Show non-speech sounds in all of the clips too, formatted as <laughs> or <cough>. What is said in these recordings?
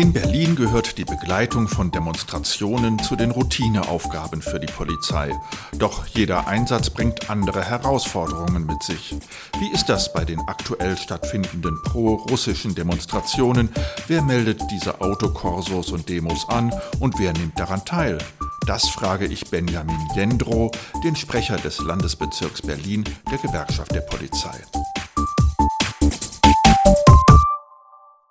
In Berlin gehört die Begleitung von Demonstrationen zu den Routineaufgaben für die Polizei. Doch jeder Einsatz bringt andere Herausforderungen mit sich. Wie ist das bei den aktuell stattfindenden pro-russischen Demonstrationen? Wer meldet diese Autokorsos und Demos an und wer nimmt daran teil? Das frage ich Benjamin Jendro, den Sprecher des Landesbezirks Berlin der Gewerkschaft der Polizei.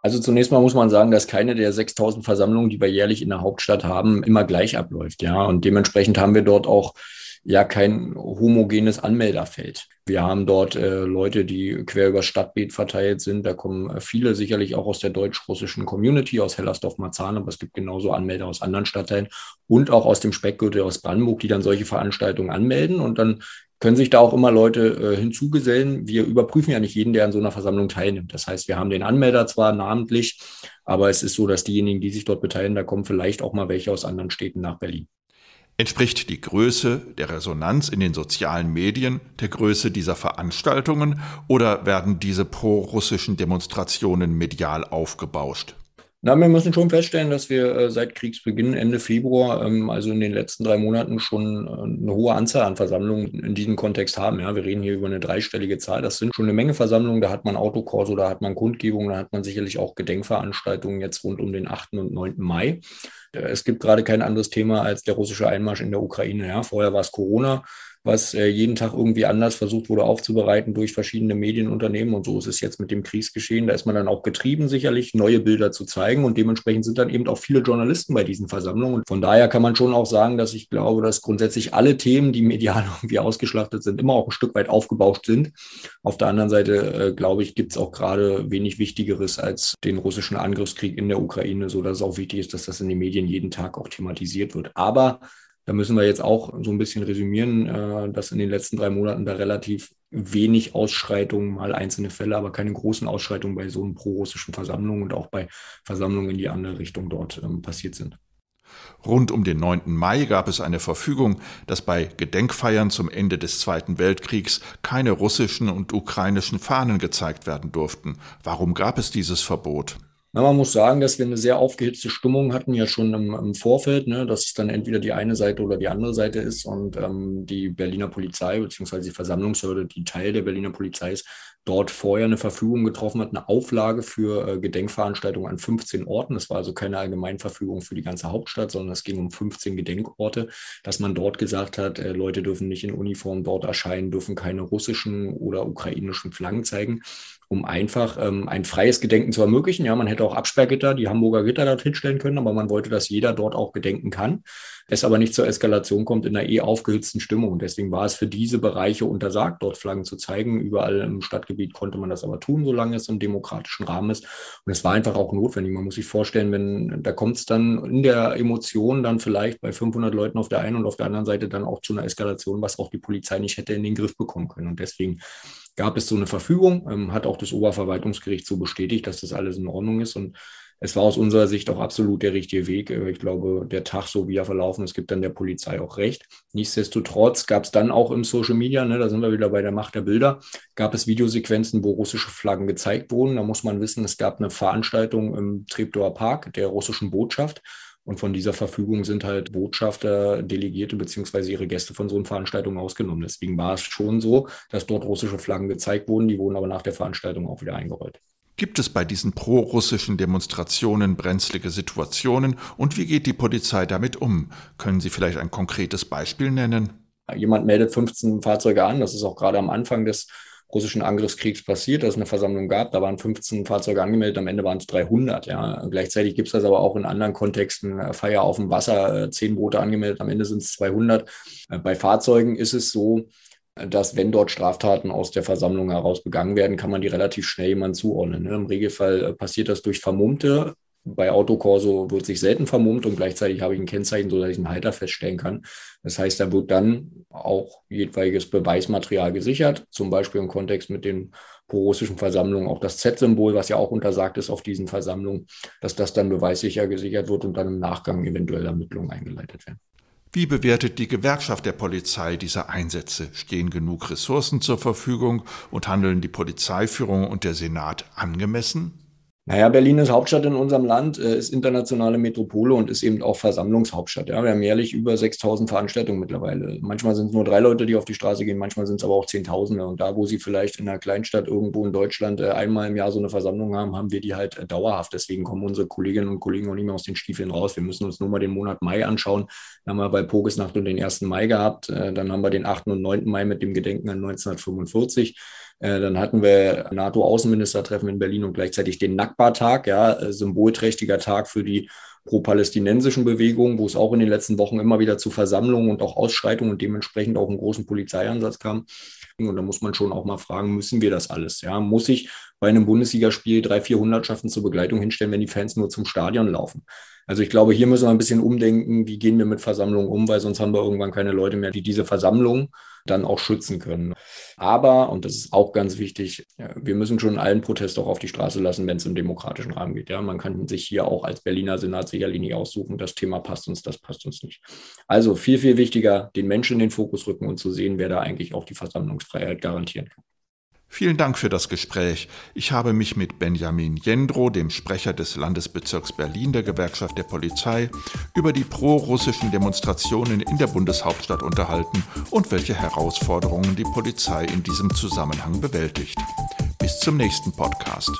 Also zunächst mal muss man sagen, dass keine der 6000 Versammlungen, die wir jährlich in der Hauptstadt haben, immer gleich abläuft. Ja, und dementsprechend haben wir dort auch ja kein homogenes Anmelderfeld. Wir haben dort äh, Leute, die quer über Stadtbiet verteilt sind. Da kommen äh, viele sicherlich auch aus der deutsch-russischen Community, aus Hellersdorf-Marzahn, aber es gibt genauso Anmelder aus anderen Stadtteilen und auch aus dem Speckgürtel aus Brandenburg, die dann solche Veranstaltungen anmelden. Und dann können sich da auch immer Leute äh, hinzugesellen. Wir überprüfen ja nicht jeden, der an so einer Versammlung teilnimmt. Das heißt, wir haben den Anmelder zwar namentlich, aber es ist so, dass diejenigen, die sich dort beteiligen, da kommen vielleicht auch mal welche aus anderen Städten nach Berlin. Entspricht die Größe der Resonanz in den sozialen Medien der Größe dieser Veranstaltungen oder werden diese pro-russischen Demonstrationen medial aufgebauscht? Na, wir müssen schon feststellen, dass wir äh, seit Kriegsbeginn Ende Februar, ähm, also in den letzten drei Monaten, schon äh, eine hohe Anzahl an Versammlungen in diesem Kontext haben. Ja, wir reden hier über eine dreistellige Zahl. Das sind schon eine Menge Versammlungen. Da hat man Autokorso, da hat man Kundgebungen, da hat man sicherlich auch Gedenkveranstaltungen jetzt rund um den 8. und 9. Mai. Äh, es gibt gerade kein anderes Thema als der russische Einmarsch in der Ukraine. Ja, vorher war es Corona was äh, jeden Tag irgendwie anders versucht wurde aufzubereiten durch verschiedene Medienunternehmen. Und so ist es jetzt mit dem Kriegsgeschehen. Da ist man dann auch getrieben, sicherlich neue Bilder zu zeigen. Und dementsprechend sind dann eben auch viele Journalisten bei diesen Versammlungen. Und von daher kann man schon auch sagen, dass ich glaube, dass grundsätzlich alle Themen, die medial <laughs> irgendwie ausgeschlachtet sind, immer auch ein Stück weit aufgebauscht sind. Auf der anderen Seite, äh, glaube ich, gibt es auch gerade wenig Wichtigeres als den russischen Angriffskrieg in der Ukraine, so dass es auch wichtig ist, dass das in den Medien jeden Tag auch thematisiert wird. Aber da müssen wir jetzt auch so ein bisschen resümieren, äh, dass in den letzten drei Monaten da relativ wenig Ausschreitungen, mal einzelne Fälle, aber keine großen Ausschreitungen bei so pro-russischen Versammlungen und auch bei Versammlungen in die andere Richtung dort ähm, passiert sind. Rund um den 9. Mai gab es eine Verfügung, dass bei Gedenkfeiern zum Ende des Zweiten Weltkriegs keine russischen und ukrainischen Fahnen gezeigt werden durften. Warum gab es dieses Verbot? Na, man muss sagen, dass wir eine sehr aufgehitzte Stimmung hatten, ja schon im, im Vorfeld, ne, dass es dann entweder die eine Seite oder die andere Seite ist. Und ähm, die Berliner Polizei beziehungsweise die Versammlungshürde, die Teil der Berliner Polizei ist, dort vorher eine Verfügung getroffen hat, eine Auflage für äh, Gedenkveranstaltungen an 15 Orten. Das war also keine Allgemeinverfügung für die ganze Hauptstadt, sondern es ging um 15 Gedenkorte, dass man dort gesagt hat, äh, Leute dürfen nicht in Uniform dort erscheinen, dürfen keine russischen oder ukrainischen Flaggen zeigen um einfach ähm, ein freies Gedenken zu ermöglichen. Ja, man hätte auch Absperrgitter, die Hamburger Gitter dort hinstellen können, aber man wollte, dass jeder dort auch gedenken kann. Es aber nicht zur Eskalation kommt in einer eh aufgehitzten Stimmung. Und deswegen war es für diese Bereiche untersagt, dort Flaggen zu zeigen. Überall im Stadtgebiet konnte man das aber tun, solange es im demokratischen Rahmen ist. Und es war einfach auch notwendig. Man muss sich vorstellen, wenn da kommt es dann in der Emotion dann vielleicht bei 500 Leuten auf der einen und auf der anderen Seite dann auch zu einer Eskalation, was auch die Polizei nicht hätte in den Griff bekommen können. Und deswegen gab es so eine Verfügung, ähm, hat auch das Oberverwaltungsgericht so bestätigt, dass das alles in Ordnung ist. Und es war aus unserer Sicht auch absolut der richtige Weg. Äh, ich glaube, der Tag, so wie er verlaufen ist, gibt dann der Polizei auch recht. Nichtsdestotrotz gab es dann auch im Social Media, ne, da sind wir wieder bei der Macht der Bilder, gab es Videosequenzen, wo russische Flaggen gezeigt wurden. Da muss man wissen, es gab eine Veranstaltung im Treptower Park der russischen Botschaft. Und von dieser Verfügung sind halt Botschafter, Delegierte beziehungsweise ihre Gäste von so einer Veranstaltung ausgenommen. Deswegen war es schon so, dass dort russische Flaggen gezeigt wurden. Die wurden aber nach der Veranstaltung auch wieder eingerollt. Gibt es bei diesen pro-russischen Demonstrationen brenzlige Situationen und wie geht die Polizei damit um? Können Sie vielleicht ein konkretes Beispiel nennen? Jemand meldet 15 Fahrzeuge an. Das ist auch gerade am Anfang des russischen Angriffskriegs passiert, dass es eine Versammlung gab. Da waren 15 Fahrzeuge angemeldet, am Ende waren es 300. Ja. Gleichzeitig gibt es das aber auch in anderen Kontexten. Äh, Feier auf dem Wasser, äh, zehn Boote angemeldet, am Ende sind es 200. Äh, bei Fahrzeugen ist es so, dass wenn dort Straftaten aus der Versammlung heraus begangen werden, kann man die relativ schnell jemand zuordnen. Ne. Im Regelfall passiert das durch Vermummte bei Autokorso wird sich selten vermummt und gleichzeitig habe ich ein Kennzeichen, sodass ich einen Halter feststellen kann. Das heißt, da wird dann auch jeweiliges Beweismaterial gesichert, zum Beispiel im Kontext mit den pro-russischen Versammlungen, auch das Z-Symbol, was ja auch untersagt ist auf diesen Versammlungen, dass das dann beweissicher gesichert wird und dann im Nachgang eventuell Ermittlungen eingeleitet werden. Wie bewertet die Gewerkschaft der Polizei diese Einsätze? Stehen genug Ressourcen zur Verfügung und handeln die Polizeiführung und der Senat angemessen? Naja, Berlin ist Hauptstadt in unserem Land, äh, ist internationale Metropole und ist eben auch Versammlungshauptstadt. Ja, wir haben jährlich über 6000 Veranstaltungen mittlerweile. Manchmal sind es nur drei Leute, die auf die Straße gehen, manchmal sind es aber auch Zehntausende. Und da, wo sie vielleicht in einer Kleinstadt irgendwo in Deutschland äh, einmal im Jahr so eine Versammlung haben, haben wir die halt äh, dauerhaft. Deswegen kommen unsere Kolleginnen und Kollegen auch nicht mehr aus den Stiefeln raus. Wir müssen uns nur mal den Monat Mai anschauen. Da haben wir bei Pogesnacht und den 1. Mai gehabt. Dann haben wir den 8. und 9. Mai mit dem Gedenken an 1945. Äh, dann hatten wir NATO-Außenministertreffen in Berlin und gleichzeitig den Nakba-Tag, ja, äh, symbolträchtiger Tag für die pro-palästinensischen Bewegungen, wo es auch in den letzten Wochen immer wieder zu Versammlungen und auch Ausschreitungen und dementsprechend auch einen großen Polizeieinsatz kam. Und da muss man schon auch mal fragen, müssen wir das alles? Ja, muss ich bei einem Bundesligaspiel drei, vier Hundertschaften zur Begleitung hinstellen, wenn die Fans nur zum Stadion laufen? Also ich glaube, hier müssen wir ein bisschen umdenken, wie gehen wir mit Versammlungen um, weil sonst haben wir irgendwann keine Leute mehr, die diese Versammlung dann auch schützen können. Aber, und das ist auch ganz wichtig, wir müssen schon allen Protest auch auf die Straße lassen, wenn es im demokratischen Rahmen geht. Ja, man kann sich hier auch als Berliner Senat nicht aussuchen, das Thema passt uns, das passt uns nicht. Also viel, viel wichtiger, den Menschen in den Fokus rücken und zu sehen, wer da eigentlich auch die Versammlungsfreiheit garantieren kann. Vielen Dank für das Gespräch. Ich habe mich mit Benjamin Jendro, dem Sprecher des Landesbezirks Berlin der Gewerkschaft der Polizei, über die pro-russischen Demonstrationen in der Bundeshauptstadt unterhalten und welche Herausforderungen die Polizei in diesem Zusammenhang bewältigt. Bis zum nächsten Podcast.